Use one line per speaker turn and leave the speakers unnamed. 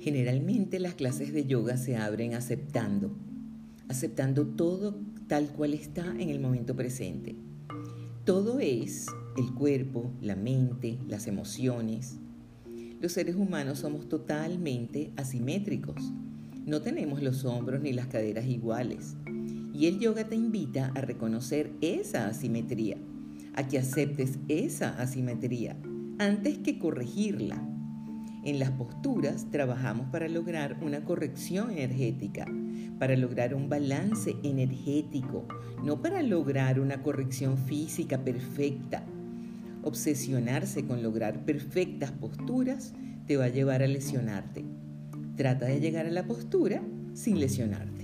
Generalmente las clases de yoga se abren aceptando, aceptando todo tal cual está en el momento presente. Todo es el cuerpo, la mente, las emociones. Los seres humanos somos totalmente asimétricos. No tenemos los hombros ni las caderas iguales. Y el yoga te invita a reconocer esa asimetría, a que aceptes esa asimetría antes que corregirla en las posturas trabajamos para lograr una corrección energética, para lograr un balance energético, no para lograr una corrección física perfecta. Obsesionarse con lograr perfectas posturas te va a llevar a lesionarte. Trata de llegar a la postura sin lesionarte.